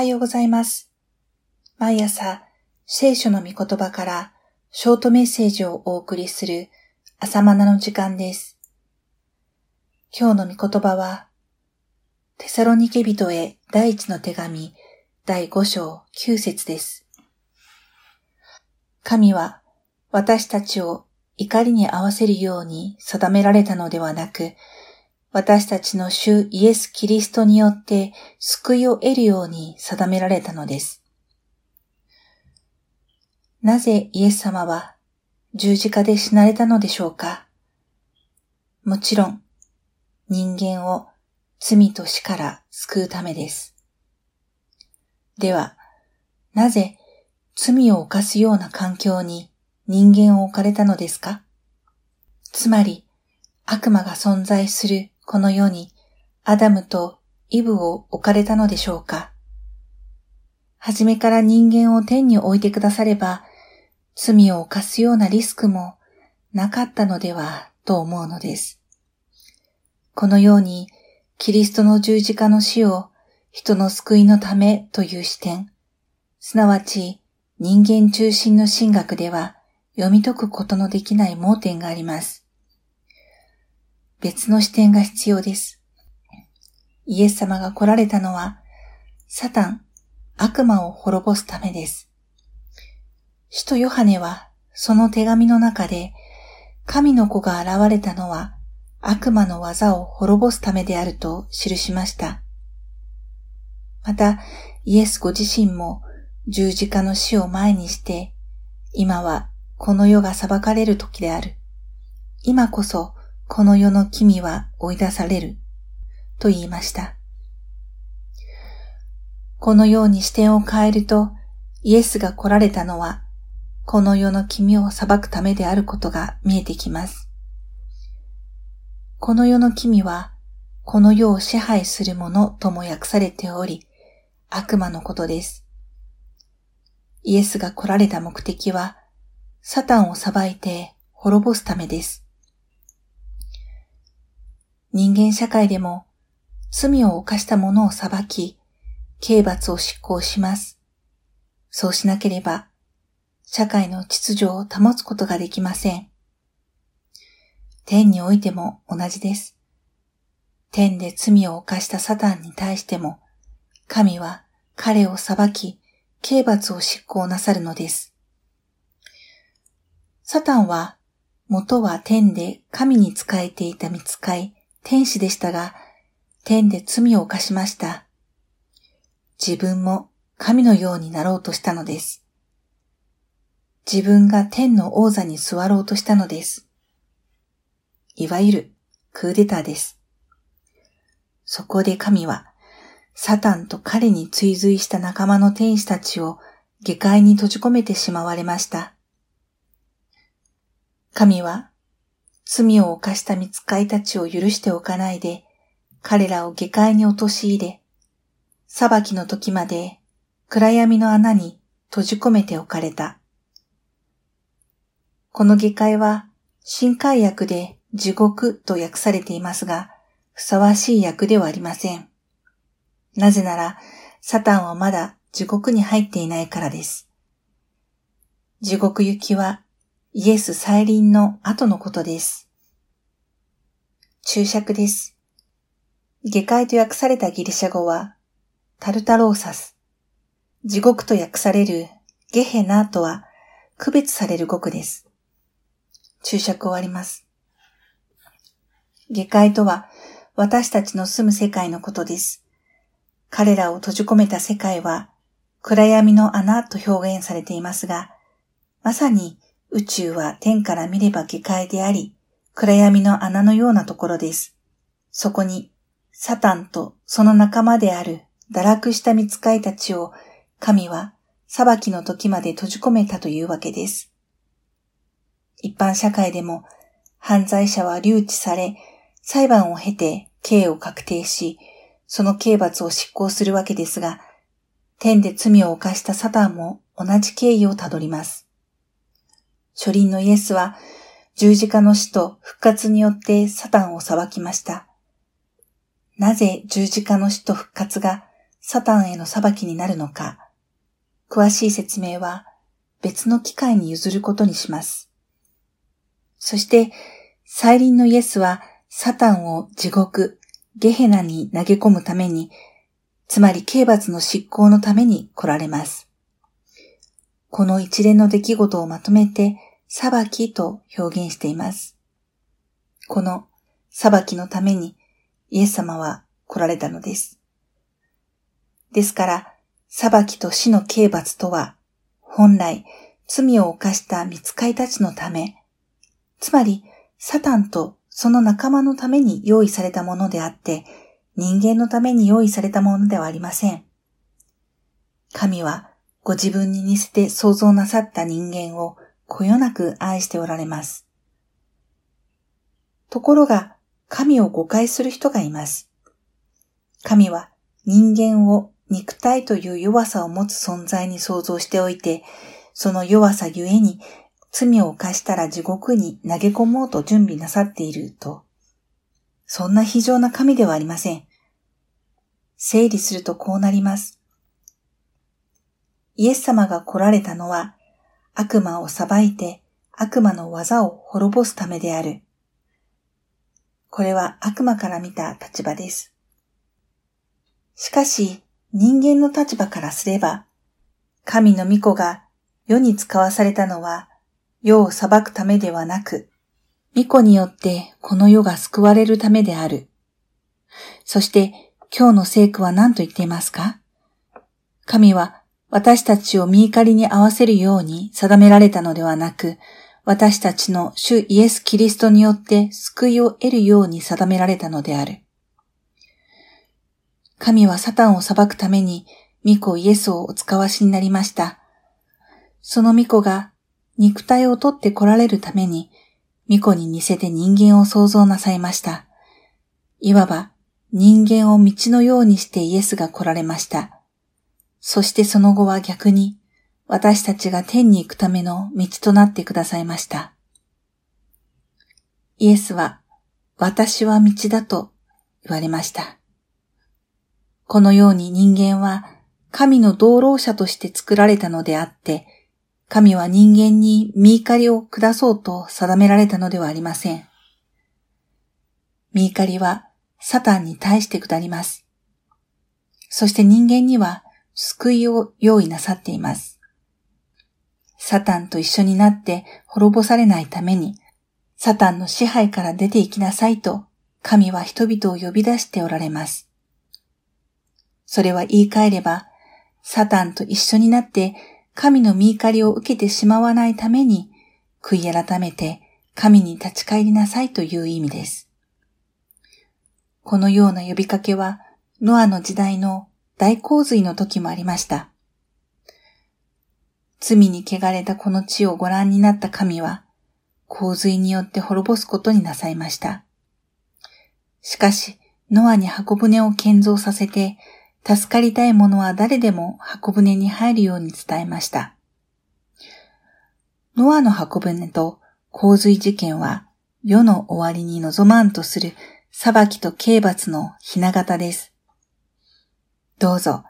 はようございます。毎朝、聖書の御言葉からショートメッセージをお送りする朝マナの時間です。今日の御言葉は、テサロニケ人へ第一の手紙第五章九節です。神は私たちを怒りに合わせるように定められたのではなく、私たちの主イエス・キリストによって救いを得るように定められたのです。なぜイエス様は十字架で死なれたのでしょうか？もちろん人間を罪と死から救うためです。では、なぜ罪を犯すような環境に人間を置かれたのですか？つまり、悪魔が存在するこの世にアダムとイブを置かれたのでしょうか？はじめから人間を天に置いてくだされば、罪を犯すようなリスクもなかったのではと思うのです。このように、キリストの十字架の死を人の救いのためという視点、すなわち人間中心の神学では、読み解くことのできない盲点があります。別の視点が必要です。イエス様が来られたのは、サタン、悪魔を滅ぼすためです。使徒ヨハネは、その手紙の中で、神の子が現れたのは、悪魔の技を滅ぼすためであると記しました。また、イエスご自身も十字架の死を前にして、今はこの世が裁かれる時である。今こそこの世の君は追い出される。と言いました。このように視点を変えると、イエスが来られたのは、この世の君を裁くためであることが見えてきます。この世の君は、この世を支配する者とも訳されており、悪魔のことです。イエスが来られた目的は、サタンを裁いて滅ぼすためです。人間社会でも罪を犯した者を裁き、刑罰を執行します。そうしなければ、社会の秩序を保つことができません。天においても同じです。天で罪を犯したサタンに対しても、神は彼を裁き、刑罰を執行なさるのです。サタンは、元は天で神に仕えていた見使い、天使でしたが、天で罪を犯しました。自分も神のようになろうとしたのです。自分が天の王座に座ろうとしたのです。いわゆるクーデターです。そこで神は、サタンと彼に追随した仲間の天使たちを下界に閉じ込めてしまわれました。神は罪を犯した見つかいたちを許しておかないで、彼らを下界に陥れ、裁きの時まで暗闇の穴に閉じ込めておかれた。この下界は新海訳で地獄と訳されていますが、ふさわしい訳ではありません。なぜなら、サタンはまだ地獄に入っていないからです。地獄行きはイエス再臨の後のことです。注釈です。下界と訳されたギリシャ語は、タルタローサス。地獄と訳されるゲヘナとは、区別される語句です。注釈終わります。下界とは、私たちの住む世界のことです。彼らを閉じ込めた世界は、暗闇の穴と表現されていますが、まさに宇宙は天から見れば下界であり、暗闇の穴のようなところです。そこに、サタンとその仲間である堕落した見使いたちを神は裁きの時まで閉じ込めたというわけです。一般社会でも犯罪者は留置され、裁判を経て刑を確定し、その刑罰を執行するわけですが、天で罪を犯したサタンも同じ経緯をたどります。初輪のイエスは十字架の死と復活によってサタンを裁きました。なぜ十字架の死と復活がサタンへの裁きになるのか、詳しい説明は別の機会に譲ることにします。そして、再臨のイエスはサタンを地獄、ゲヘナに投げ込むために、つまり刑罰の執行のために来られます。この一連の出来事をまとめて、裁きと表現しています。この裁きのためにイエス様は来られたのです。ですから、裁きと死の刑罰とは、本来罪を犯した見つかいたちのため、つまりサタンとその仲間のために用意されたものであって、人間のために用意されたものではありません。神はご自分に似せて創造なさった人間をこよなく愛しておられます。ところが、神を誤解する人がいます。神は人間を肉体という弱さを持つ存在に想像しておいて、その弱さゆえに罪を犯したら地獄に投げ込もうと準備なさっていると。そんな非常な神ではありません。整理するとこうなります。イエス様が来られたのは、悪魔を裁いて悪魔の技を滅ぼすためである。これは悪魔から見た立場です。しかし、人間の立場からすれば、神の御子が世に使わされたのは、世を裁くためではなく、御子によってこの世が救われるためである。そして今日の聖句は何と言っていますか？神は私たちを見怒りに合わせるように定められたのではなく、私たちの主イエス・キリストによって救いを得るように定められたのである。神はサタンを裁くために、御子イエスをお使わしになりました。その御子が肉体を取って来られるために、御子に似せて人間を創造なさいました。いわば人間を道のようにしてイエスが来られました。そしてその後は逆に私たちが天に行くための道となってくださいました。イエスは、私は道だと言われました。このように人間は神の道路者として作られたのであって、神は人間に見怒りを下そうと定められたのではありません。見怒りはサタンに対して下ります。そして人間には救いを用意なさっています。サタンと一緒になって滅ぼされないために、サタンの支配から出て行きなさいと、神は人々を呼び出しておられます。それは言い換えれば、サタンと一緒になって神の見怒りを受けてしまわないために、悔い改めて神に立ち返りなさいという意味です。このような呼びかけは、ノアの時代の大洪水の時もありました。罪に汚れたこの地をご覧になった神は、洪水によって滅ぼすことになさいました。しかし、ノアに箱舟を建造させて、助かりたい者は誰でも箱舟に入るように伝えました。ノアの箱舟と洪水事件は世の終わりに望まんとする裁きと刑罰のひな形です。どうぞ、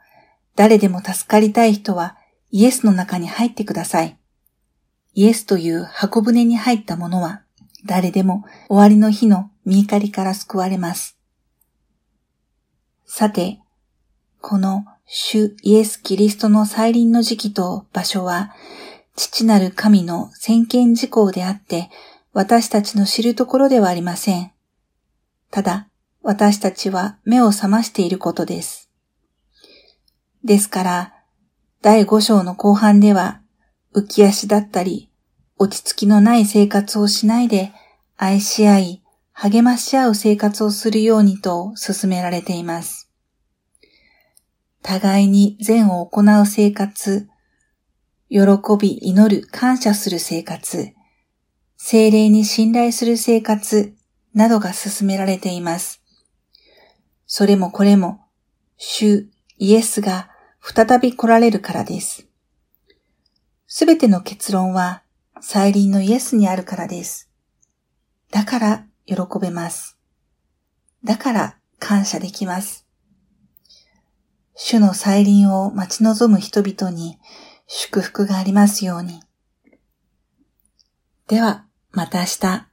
誰でも助かりたい人はイエスの中に入ってください。イエスという箱舟に入った者は、誰でも終わりの日の見怒りから救われます。さて、この主イエス・キリストの再臨の時期と場所は、父なる神の先見事項であって、私たちの知るところではありません。ただ、私たちは目を覚ましていることです。ですから、第5章の後半では、浮き足だったり、落ち着きのない生活をしないで、愛し合い、励まし合う生活をするようにと進められています。互いに善を行う生活、喜び、祈る、感謝する生活、精霊に信頼する生活などが進められています。それもこれも、主イエスが再び来られるからです。すべての結論は再臨のイエスにあるからです。だから喜べます。だから感謝できます。主の再臨を待ち望む人々に祝福がありますように。では、また明日。